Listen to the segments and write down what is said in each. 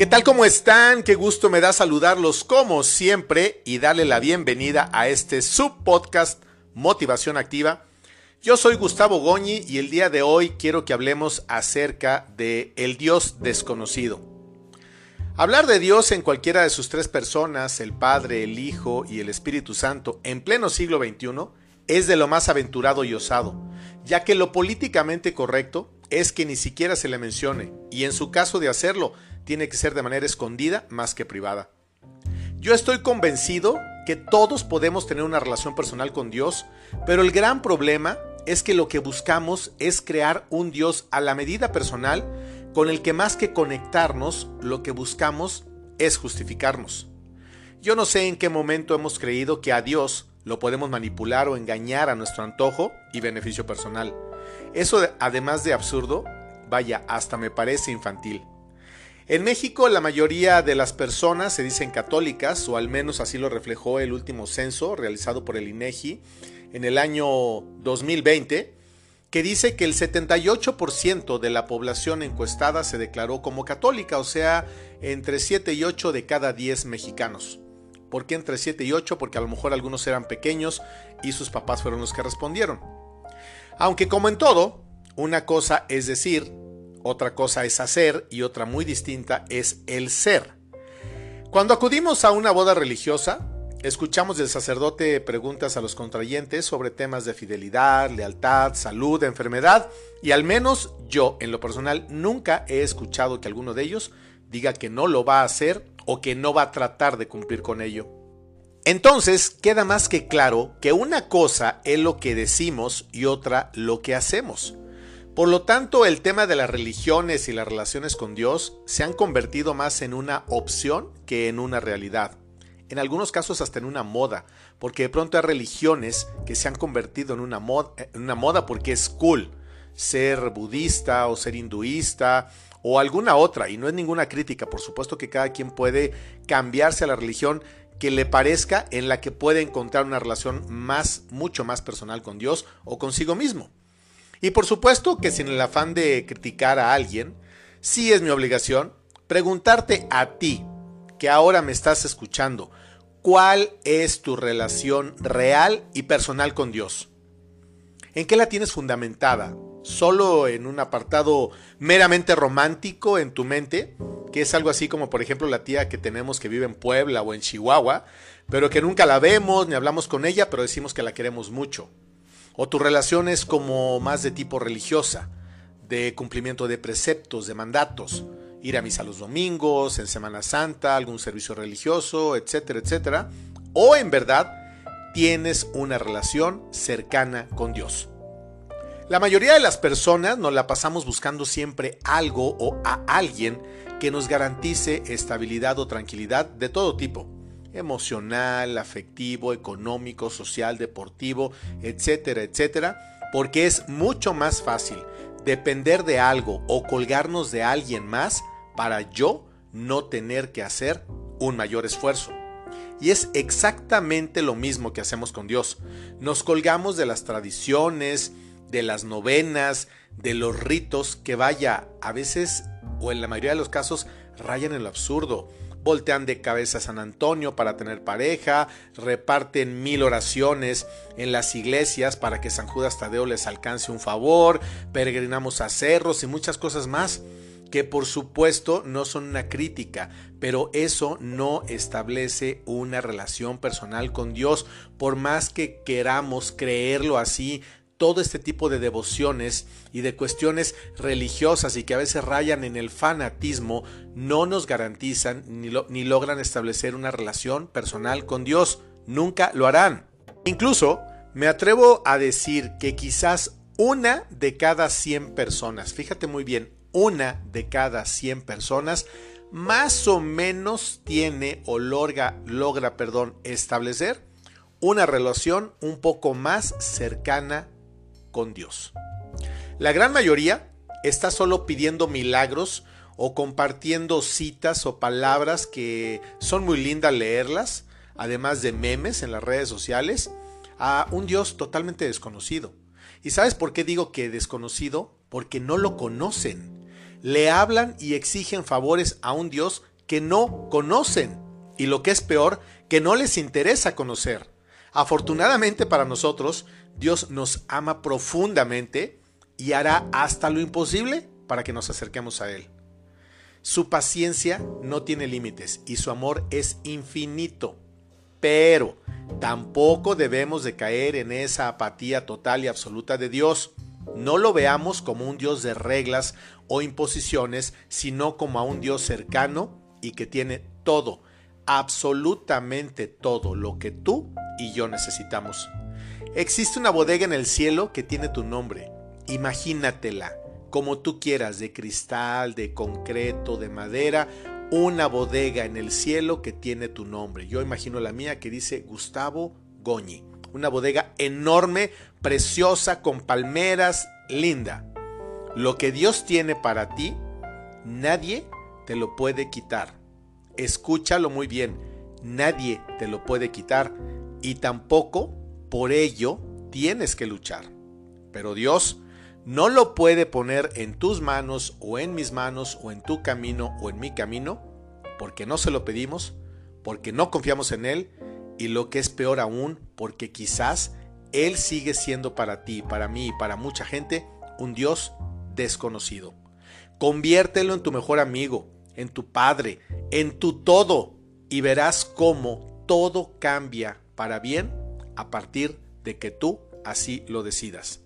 ¿Qué tal? ¿Cómo están? Qué gusto me da saludarlos como siempre y darle la bienvenida a este subpodcast Motivación Activa. Yo soy Gustavo Goñi y el día de hoy quiero que hablemos acerca de el Dios desconocido. Hablar de Dios en cualquiera de sus tres personas, el Padre, el Hijo y el Espíritu Santo, en pleno siglo XXI, es de lo más aventurado y osado, ya que lo políticamente correcto es que ni siquiera se le mencione, y en su caso de hacerlo, tiene que ser de manera escondida más que privada. Yo estoy convencido que todos podemos tener una relación personal con Dios, pero el gran problema es que lo que buscamos es crear un Dios a la medida personal con el que más que conectarnos, lo que buscamos es justificarnos. Yo no sé en qué momento hemos creído que a Dios lo podemos manipular o engañar a nuestro antojo y beneficio personal. Eso, además de absurdo, vaya, hasta me parece infantil. En México la mayoría de las personas se dicen católicas, o al menos así lo reflejó el último censo realizado por el INEGI en el año 2020, que dice que el 78% de la población encuestada se declaró como católica, o sea, entre 7 y 8 de cada 10 mexicanos. ¿Por qué entre 7 y 8? Porque a lo mejor algunos eran pequeños y sus papás fueron los que respondieron. Aunque como en todo, una cosa es decir, otra cosa es hacer y otra muy distinta es el ser. Cuando acudimos a una boda religiosa, escuchamos del sacerdote preguntas a los contrayentes sobre temas de fidelidad, lealtad, salud, enfermedad y al menos yo en lo personal nunca he escuchado que alguno de ellos diga que no lo va a hacer o que no va a tratar de cumplir con ello. Entonces queda más que claro que una cosa es lo que decimos y otra lo que hacemos. Por lo tanto, el tema de las religiones y las relaciones con Dios se han convertido más en una opción que en una realidad. En algunos casos hasta en una moda, porque de pronto hay religiones que se han convertido en una, moda, una moda porque es cool ser budista o ser hinduista o alguna otra, y no es ninguna crítica, por supuesto que cada quien puede cambiarse a la religión que le parezca en la que puede encontrar una relación más, mucho más personal con Dios o consigo mismo. Y por supuesto que sin el afán de criticar a alguien, sí es mi obligación preguntarte a ti, que ahora me estás escuchando, ¿cuál es tu relación real y personal con Dios? ¿En qué la tienes fundamentada? ¿Solo en un apartado meramente romántico en tu mente? Que es algo así como por ejemplo la tía que tenemos que vive en Puebla o en Chihuahua, pero que nunca la vemos ni hablamos con ella, pero decimos que la queremos mucho. O tu relación es como más de tipo religiosa, de cumplimiento de preceptos, de mandatos, ir a misa los domingos, en Semana Santa, algún servicio religioso, etcétera, etcétera. O en verdad tienes una relación cercana con Dios. La mayoría de las personas nos la pasamos buscando siempre algo o a alguien que nos garantice estabilidad o tranquilidad de todo tipo emocional, afectivo, económico, social, deportivo, etcétera, etcétera, porque es mucho más fácil depender de algo o colgarnos de alguien más para yo no tener que hacer un mayor esfuerzo. Y es exactamente lo mismo que hacemos con Dios. Nos colgamos de las tradiciones, de las novenas, de los ritos que vaya, a veces o en la mayoría de los casos rayan en lo absurdo. Voltean de cabeza a San Antonio para tener pareja, reparten mil oraciones en las iglesias para que San Judas Tadeo les alcance un favor, peregrinamos a cerros y muchas cosas más que por supuesto no son una crítica, pero eso no establece una relación personal con Dios, por más que queramos creerlo así, todo este tipo de devociones y de cuestiones religiosas y que a veces rayan en el fanatismo no nos garantizan ni, ni logran establecer una relación personal con Dios. Nunca lo harán. Incluso me atrevo a decir que quizás una de cada 100 personas, fíjate muy bien, una de cada 100 personas más o menos tiene o logra, logra perdón, establecer una relación un poco más cercana con Dios. La gran mayoría está solo pidiendo milagros o compartiendo citas o palabras que son muy lindas leerlas, además de memes en las redes sociales, a un Dios totalmente desconocido. ¿Y sabes por qué digo que desconocido? Porque no lo conocen. Le hablan y exigen favores a un Dios que no conocen y lo que es peor, que no les interesa conocer. Afortunadamente para nosotros, Dios nos ama profundamente y hará hasta lo imposible para que nos acerquemos a Él. Su paciencia no tiene límites y su amor es infinito. Pero tampoco debemos de caer en esa apatía total y absoluta de Dios. No lo veamos como un Dios de reglas o imposiciones, sino como a un Dios cercano y que tiene todo, absolutamente todo lo que tú y yo necesitamos. Existe una bodega en el cielo que tiene tu nombre. Imagínatela, como tú quieras, de cristal, de concreto, de madera, una bodega en el cielo que tiene tu nombre. Yo imagino la mía que dice Gustavo Goñi. Una bodega enorme, preciosa, con palmeras, linda. Lo que Dios tiene para ti, nadie te lo puede quitar. Escúchalo muy bien, nadie te lo puede quitar y tampoco por ello tienes que luchar. Pero Dios no lo puede poner en tus manos o en mis manos o en tu camino o en mi camino porque no se lo pedimos, porque no confiamos en Él y lo que es peor aún, porque quizás Él sigue siendo para ti, para mí y para mucha gente un Dios desconocido. Conviértelo en tu mejor amigo, en tu Padre, en tu todo y verás cómo todo cambia para bien a partir de que tú así lo decidas.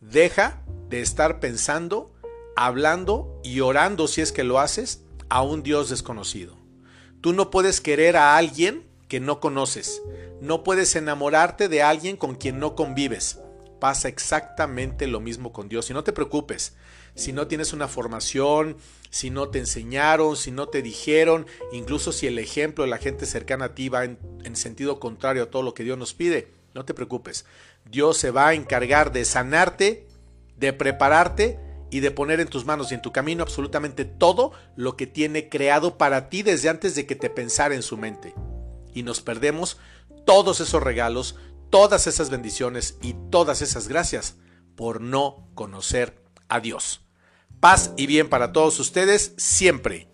Deja de estar pensando, hablando y orando si es que lo haces a un Dios desconocido. Tú no puedes querer a alguien que no conoces. No puedes enamorarte de alguien con quien no convives. Pasa exactamente lo mismo con Dios. Y no te preocupes, si no tienes una formación, si no te enseñaron, si no te dijeron, incluso si el ejemplo de la gente cercana a ti va en, en sentido contrario a todo lo que Dios nos pide, no te preocupes. Dios se va a encargar de sanarte, de prepararte y de poner en tus manos y en tu camino absolutamente todo lo que tiene creado para ti desde antes de que te pensara en su mente. Y nos perdemos todos esos regalos, todas esas bendiciones y todas esas gracias por no conocer a Dios. Paz y bien para todos ustedes siempre.